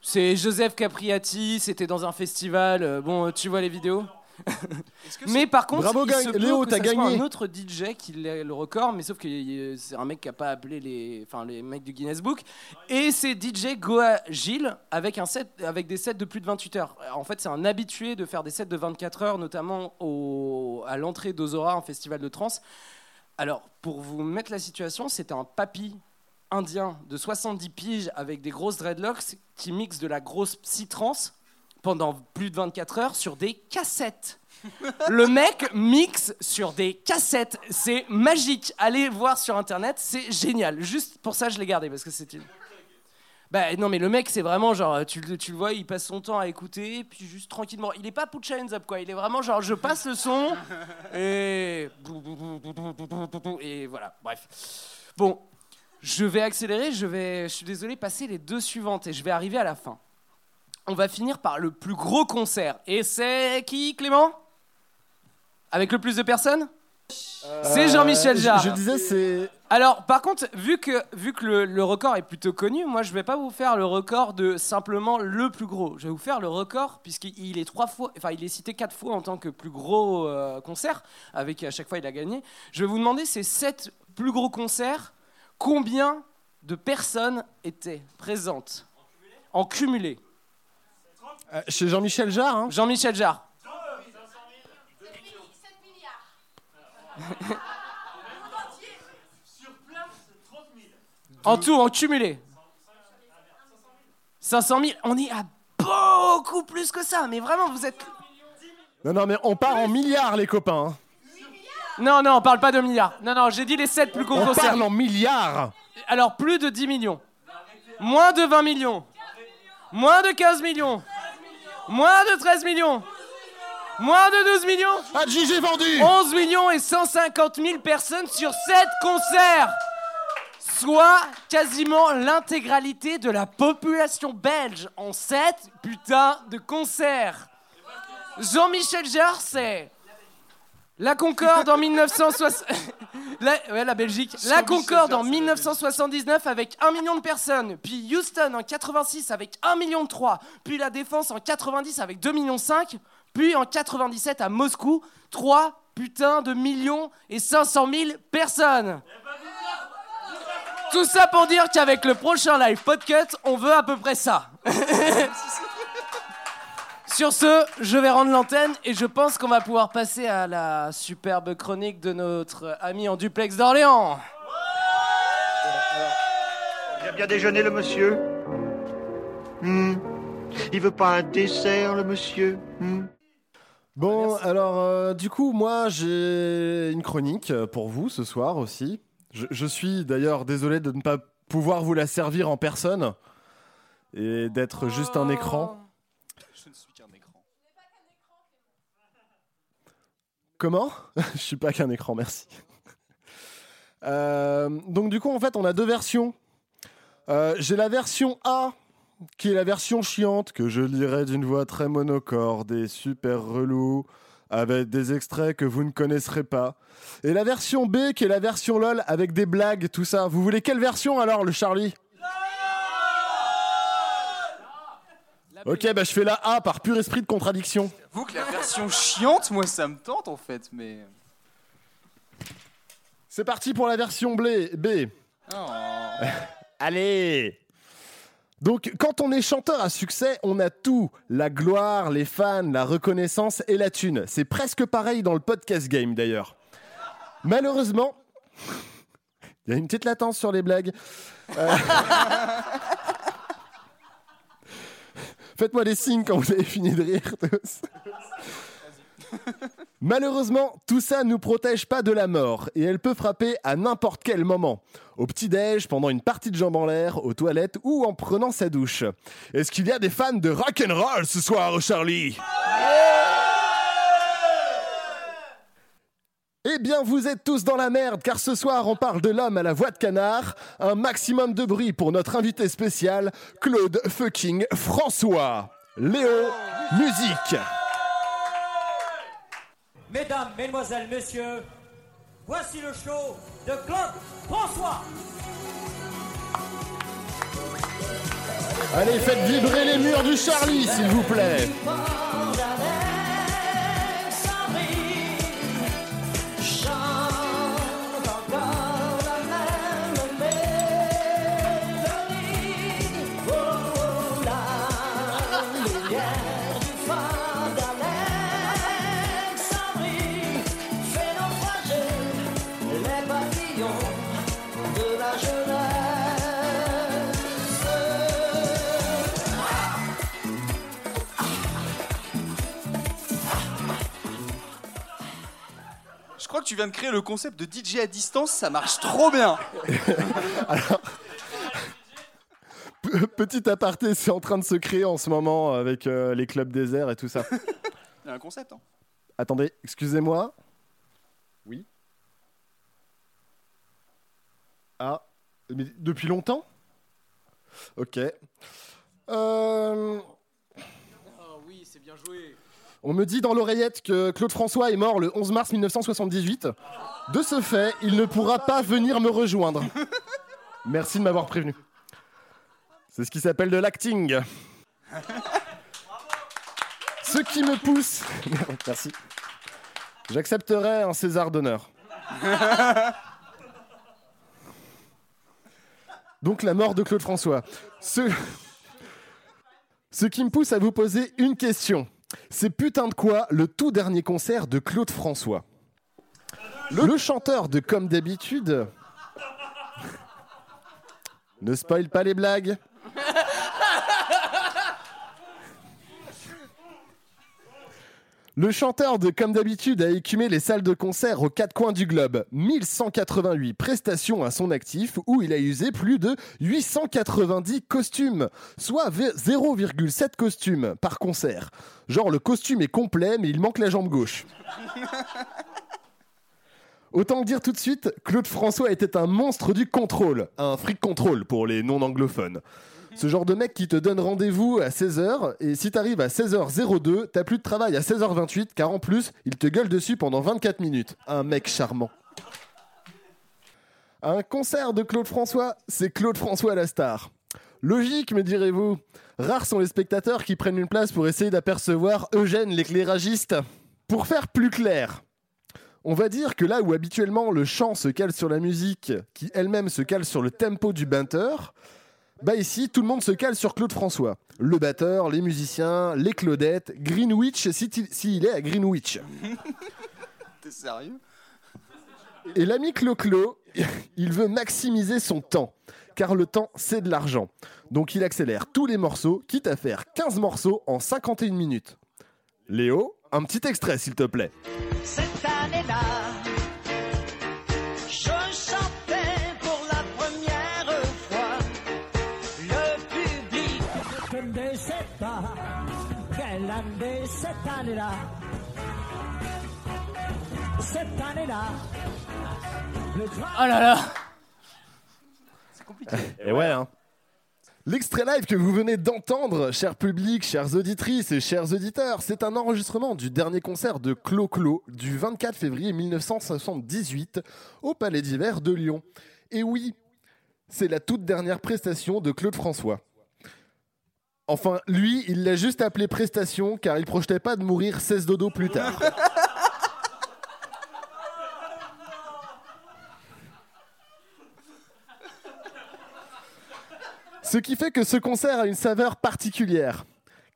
C'est Joseph Capriati. C'était dans un festival. euh, Bon, tu vois les vidéos? *laughs* mais par contre, Bravo, il se Léo, t'as gagné. un autre DJ qui ait le record, mais sauf que c'est un mec qui a pas appelé les, enfin les mecs du Guinness Book. Et c'est DJ Goa Gilles avec un set, avec des sets de plus de 28 heures. En fait, c'est un habitué de faire des sets de 24 heures, notamment au, à l'entrée d'Ozora, un festival de trance. Alors, pour vous mettre la situation, c'était un papy indien de 70 piges avec des grosses dreadlocks qui mixe de la grosse psy-trance pendant plus de 24 heures sur des cassettes. Le mec mixe sur des cassettes. C'est magique. Allez voir sur internet, c'est génial. Juste pour ça, je l'ai gardé parce que c'est une. Bah non, mais le mec, c'est vraiment genre, tu, tu le vois, il passe son temps à écouter, puis juste tranquillement. Il est pas put hands up quoi, il est vraiment genre, je passe le son, et. Et voilà, bref. Bon, je vais accélérer, je vais, je suis désolé, passer les deux suivantes et je vais arriver à la fin. On va finir par le plus gros concert. Et c'est qui, Clément? Avec le plus de personnes? C'est Jean-Michel Euh, je- Jarre. Je, disais, c'est. Alors, par contre, vu que, vu que le, le record est plutôt connu, moi, je vais pas vous faire le record de simplement le plus gros. Je vais vous faire le record, puisqu'il est trois fois, enfin, il est cité quatre fois en tant que plus gros euh, concert, avec à chaque fois il a gagné. Je vais vous demander ces sept plus gros concerts, combien de personnes étaient présentes? En cumulé Euh, chez Jean-Michel Jarre, hein Jean-Michel Jarre. En tout, en cumulé. 500 000. On est à beaucoup plus que ça. Mais vraiment, vous êtes. Non, non, mais on part en milliards, les copains. hein. Non, non, on parle pas de milliards. Non, non, j'ai dit les 7 plus gros On concerts. parle en milliards. Alors, plus de 10 millions. Moins de 20 millions. Moins de 15 millions. Moins de 13 millions. Moins de 12 millions. Ah, vendu 11 millions et 150 000 personnes sur 7 concerts. Soit quasiment l'intégralité de la population belge en 7 putains de concerts. Jean-Michel Jarre, c'est la Concorde en 1960. *laughs* la, ouais, la Belgique. La Concorde en c'est la 1979 avec 1 million de personnes. Puis Houston en 86 avec 1 million de 3. Puis la Défense en 90 avec 2 millions 5. Puis en 97 à Moscou, 3 putains de millions et 500 000 personnes. Tout ça pour dire qu'avec le prochain live podcut, on veut à peu près ça. *laughs* Sur ce, je vais rendre l'antenne et je pense qu'on va pouvoir passer à la superbe chronique de notre ami en duplex d'Orléans. Il a bien déjeuné, le monsieur Hmm. Il veut pas un dessert, le monsieur Hmm. Bon, alors, euh, du coup, moi, j'ai une chronique euh, pour vous ce soir aussi. Je, je suis d'ailleurs désolé de ne pas pouvoir vous la servir en personne et d'être juste un écran. Je ne suis qu'un écran. Comment *laughs* Je suis pas qu'un écran, merci. Euh, donc du coup, en fait, on a deux versions. Euh, J'ai la version A, qui est la version chiante, que je lirai d'une voix très monocorde et super relou, avec des extraits que vous ne connaisserez pas. Et la version B, qui est la version LOL, avec des blagues, tout ça. Vous voulez quelle version alors, le Charlie? Ok, bah je fais la A par pur esprit de contradiction. Vous que la version chiante, moi ça me tente en fait, mais. C'est parti pour la version blé- B. Oh. *laughs* Allez Donc, quand on est chanteur à succès, on a tout. La gloire, les fans, la reconnaissance et la thune. C'est presque pareil dans le podcast game d'ailleurs. Malheureusement, *laughs* il y a une petite latence sur les blagues. Euh, *laughs* Faites-moi des signes quand vous avez fini de rire tous. Malheureusement, tout ça ne nous protège pas de la mort et elle peut frapper à n'importe quel moment. Au petit-déj, pendant une partie de jambes en l'air, aux toilettes ou en prenant sa douche. Est-ce qu'il y a des fans de rock'n'roll ce soir, Charlie? Eh bien, vous êtes tous dans la merde, car ce soir, on parle de l'homme à la voix de canard. Un maximum de bruit pour notre invité spécial, Claude fucking François. Léo, musique. Mesdames, Mesdemoiselles, Messieurs, voici le show de Claude François. Allez, faites vibrer les murs du Charlie, s'il vous plaît. Que tu viens de créer le concept de DJ à distance, ça marche trop bien. *laughs* Petit aparté, c'est en train de se créer en ce moment avec euh, les clubs déserts et tout ça. Il y a un concept, hein. Attendez, excusez-moi. Oui. Ah, mais depuis longtemps? Ok. Euh, oui, c'est bien joué. On me dit dans l'oreillette que Claude François est mort le 11 mars 1978. De ce fait, il ne pourra pas venir me rejoindre. Merci de m'avoir prévenu. C'est ce qui s'appelle de l'acting. Ce qui me pousse. *laughs* Merci. J'accepterai un César d'honneur. Donc la mort de Claude François. Ce... Ce qui me pousse à vous poser une question. C'est putain de quoi le tout dernier concert de Claude François Le chanteur de Comme d'habitude. Ne spoil pas les blagues. Le chanteur de Comme d'habitude a écumé les salles de concert aux quatre coins du globe. 1188 prestations à son actif où il a usé plus de 890 costumes, soit v- 0,7 costumes par concert. Genre le costume est complet mais il manque la jambe gauche. *laughs* Autant le dire tout de suite, Claude François était un monstre du contrôle, un fric contrôle pour les non-anglophones. Ce genre de mec qui te donne rendez-vous à 16h et si t'arrives à 16h02, t'as plus de travail à 16h28 car en plus, il te gueule dessus pendant 24 minutes. Un mec charmant. Un concert de Claude François, c'est Claude François la star. Logique, me direz-vous. Rares sont les spectateurs qui prennent une place pour essayer d'apercevoir Eugène l'éclairagiste. Pour faire plus clair, on va dire que là où habituellement le chant se cale sur la musique, qui elle-même se cale sur le tempo du batteur, bah ici tout le monde se cale sur Claude François. Le batteur, les musiciens, les Claudettes, Greenwich s'il s'il est à Greenwich. *laughs* T'es sérieux? Et l'ami Clo-Clo, *laughs* il veut maximiser son temps, car le temps c'est de l'argent. Donc il accélère tous les morceaux, quitte à faire 15 morceaux en 51 minutes. Léo, un petit extrait s'il te plaît. Cette année-là, cette année-là. Cette année-là, Oh là là C'est compliqué. Et ouais, hein. L'extrait live que vous venez d'entendre, cher public, chères auditrices et chers auditeurs, c'est un enregistrement du dernier concert de Clo Clo du 24 février 1978 au Palais d'Hiver de Lyon. Et oui, c'est la toute dernière prestation de Claude François. Enfin, lui, il l'a juste appelé prestation car il projetait pas de mourir 16 dodo plus tard. Ce qui fait que ce concert a une saveur particulière.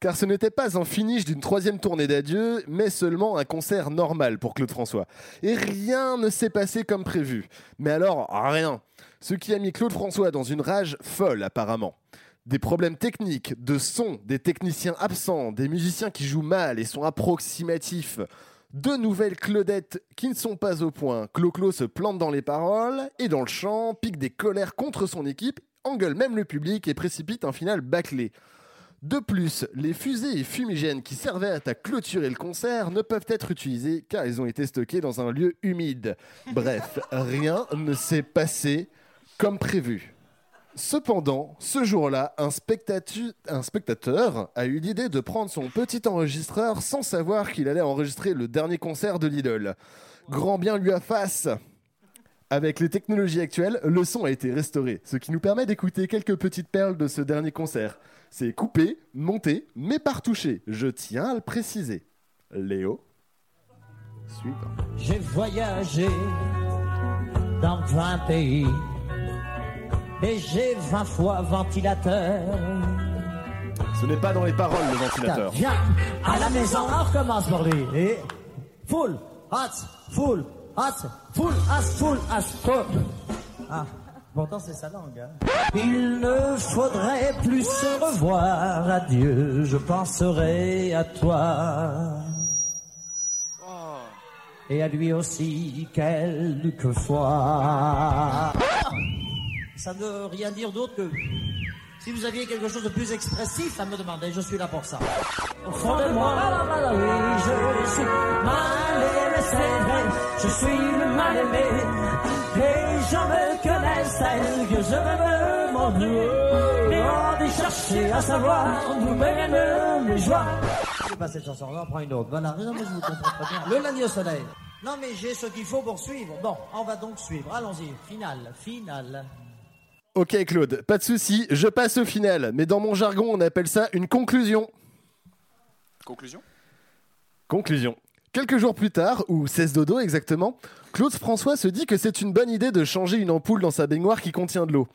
Car ce n'était pas un finish d'une troisième tournée d'adieu, mais seulement un concert normal pour Claude François. Et rien ne s'est passé comme prévu. Mais alors, rien. Ce qui a mis Claude François dans une rage folle apparemment. Des problèmes techniques, de son, des techniciens absents, des musiciens qui jouent mal et sont approximatifs. Deux nouvelles Claudettes qui ne sont pas au point. Clo-Clo se plante dans les paroles et dans le chant, pique des colères contre son équipe, engueule même le public et précipite un final bâclé. De plus, les fusées et fumigènes qui servaient à clôturer le concert ne peuvent être utilisés car ils ont été stockés dans un lieu humide. Bref, rien ne s'est passé comme prévu. Cependant, ce jour-là, un, spectateur a eu l'idée de prendre son petit enregistreur sans savoir qu'il allait enregistrer le dernier concert de l'idole. Grand bien lui a face avec les technologies actuelles, le son a été restauré, ce qui nous permet d'écouter quelques petites perles de ce dernier concert. C'est coupé, monté, mais par touché. Je tiens à le préciser. Léo Suivant. J'ai voyagé dans 20 pays et j'ai 20 fois ventilateur. Ce n'est pas dans les paroles le ventilateur. Viens à la maison, on recommence pour lui. Et full, hot, full, hot, full, as, full, as, full. Ah, pourtant c'est sa langue. hein. Il ne faudrait plus se revoir. Adieu, je penserai à toi. Et à lui aussi quelquefois. Ça ne veut rien dire d'autre que si vous aviez quelque chose de plus expressif à me demander, je suis là pour ça. Au fond de moi, oui, je suis mal aimé, c'est vrai, je suis le mal aimé. Les gens me connaissent tel que je veux m'en Mais on dit chercher à savoir d'où viennent mes joies. Je pas cette chanson, on en prend une autre. Voilà, non, mais je vous comprends très bien. Le lundi au soleil. Non, mais j'ai ce qu'il faut pour suivre. Bon, on va donc suivre. Allons-y. Finale, finale. Ok Claude, pas de souci, je passe au final, mais dans mon jargon on appelle ça une conclusion. Conclusion? Conclusion. Quelques jours plus tard, ou 16 dodo exactement, Claude François se dit que c'est une bonne idée de changer une ampoule dans sa baignoire qui contient de l'eau.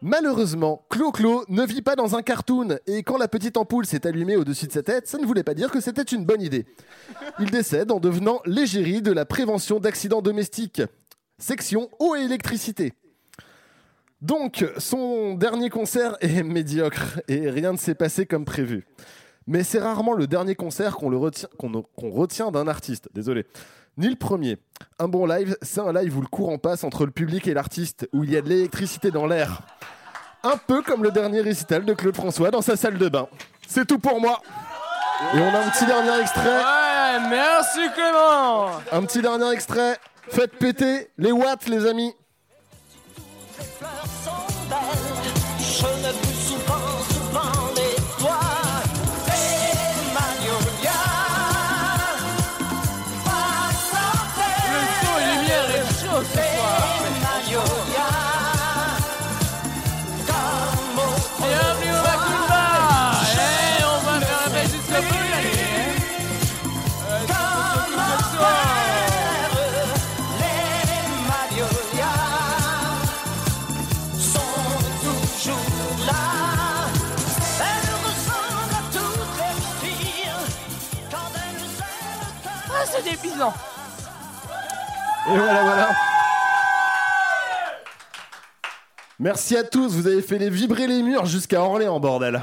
Malheureusement, Clo-Clo ne vit pas dans un cartoon, et quand la petite ampoule s'est allumée au-dessus de sa tête, ça ne voulait pas dire que c'était une bonne idée. Il décède en devenant l'égérie de la prévention d'accidents domestiques. Section eau et électricité. Donc, son dernier concert est *laughs* médiocre et rien ne s'est passé comme prévu. Mais c'est rarement le dernier concert qu'on retient d'un artiste. Désolé. Ni le premier. Un bon live, c'est un live où le courant passe entre le public et l'artiste, où il y a de l'électricité dans l'air. Un peu comme le dernier récital de Claude François dans sa salle de bain. C'est tout pour moi. Et on a un petit dernier extrait. Ouais, merci Clément Un petit dernier extrait. Faites péter les watts, les amis. Et voilà, voilà. Merci à tous, vous avez fait les vibrer les murs jusqu'à Orléans, bordel.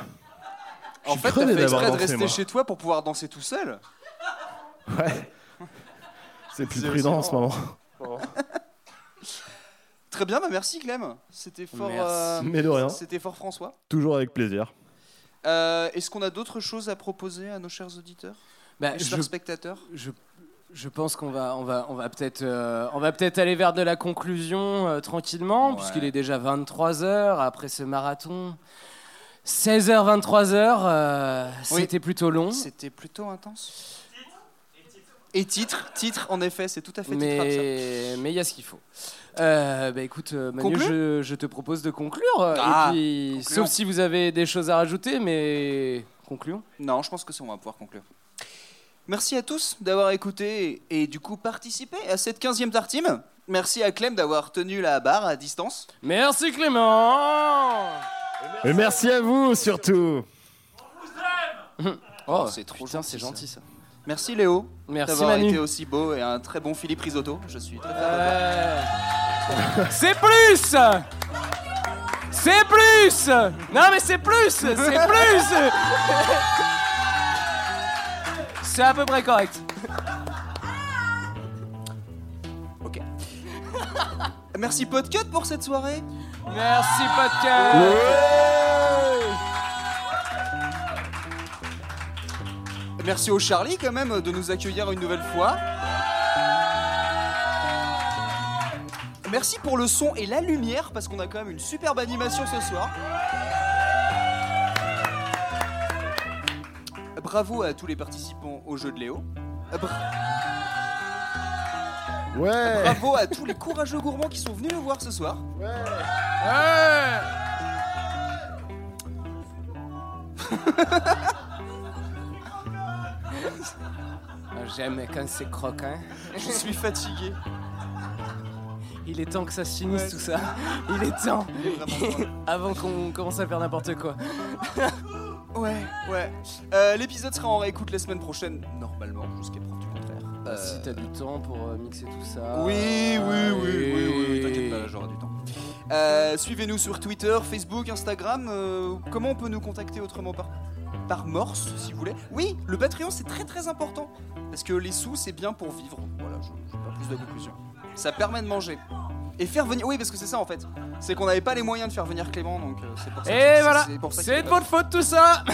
En fait, t'as fait exprès de rester moi. chez toi pour pouvoir danser tout seul Ouais. C'est plus prudent en ce moment. *laughs* Très bien, bah merci Clem. C'était fort. Merci. euh, Mais de rien. C'était fort François. Toujours avec plaisir. Euh, Est-ce qu'on a d'autres choses à proposer à nos chers auditeurs Bah, nos je- chers spectateurs? je- Je pense qu'on va, on va, on va peut-être, euh, on va peut-être aller vers de la conclusion euh, tranquillement, Ouais. puisqu'il est déjà 23 h après ce marathon. 16h, 23h, euh, Oui. c'était plutôt long. C'était plutôt intense. Et titre, titre, en effet, c'est tout à fait titrable, ça. Mais mais il y a ce qu'il faut. Euh, bah écoute, Manu, je, je te propose de conclure. Ah, et puis, concluons. sauf si vous avez des choses à rajouter, mais concluons. Non, je pense que c'est on va pouvoir conclure. Merci à tous d'avoir écouté et, et du coup participé à cette 15e tartine. Merci à Clem d'avoir tenu la barre à distance. Merci Clément Et merci à vous surtout. *laughs* Oh, c'est trop putain, gentil, c'est gentil ça. Merci Léo Merci, d'avoir Manu. été aussi beau et un très bon Philippe Risotto. Je suis très fier de toi. *laughs* C'est plus C'est plus Non mais c'est plus C'est plus *laughs* C'est à peu près correct. Ok. Merci Podcut pour cette soirée. Merci podcast Merci au Charlie quand même de nous accueillir une nouvelle fois. Merci pour le son et la lumière parce qu'on a quand même une superbe animation ce soir. Bravo à tous les participants au jeu de Léo. Bra- Ouais. Bravo à tous les courageux gourmands qui sont venus nous voir ce soir. J'aime quand c'est croquant. Je suis fatigué. Il est temps que ça se finisse Ouais. tout ça. Il est temps. Il est vraiment temps. *laughs* Avant qu'on commence à faire n'importe quoi. Ouais, ouais. Euh, L'épisode sera en réécoute la semaine prochaine, normalement, jusqu'à preuve du contraire. Euh, Si t'as du temps pour euh, mixer tout ça. Oui, oui, oui, oui, oui, oui, t'inquiète pas, j'aurai du temps. Euh, Suivez-nous sur Twitter, Facebook, Instagram. euh, comment on peut nous contacter autrement par, par morse, si vous voulez Oui, le Patreon, c'est très très important. Parce que les sous, c'est bien pour vivre. Voilà, je n'ai pas plus de conclusion. Ça permet de manger. Et faire venir. Oui, parce que c'est ça en fait. C'est qu'on n'avait pas les moyens de faire venir Clément, donc euh, c'est pour ça. Et que- voilà, c'est de votre faute tout ça. *laughs*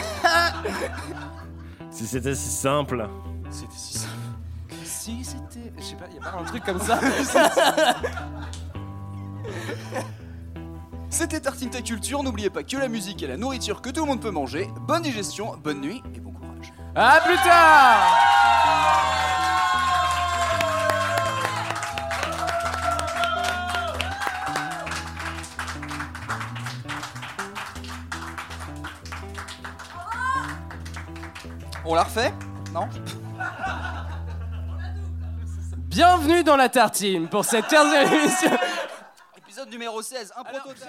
Si c'était si simple. C'était si simple. si c'était, je sais pas, y a pas un truc comme ça. *laughs* C'était Tartine Ta Culture. N'oubliez pas que la musique est la nourriture que tout le monde peut manger. Bonne digestion, bonne nuit et bon courage. À plus tard. On la refait Non Bienvenue dans la tartine pour cette 15e émission. Épisode numéro 16, un prototype.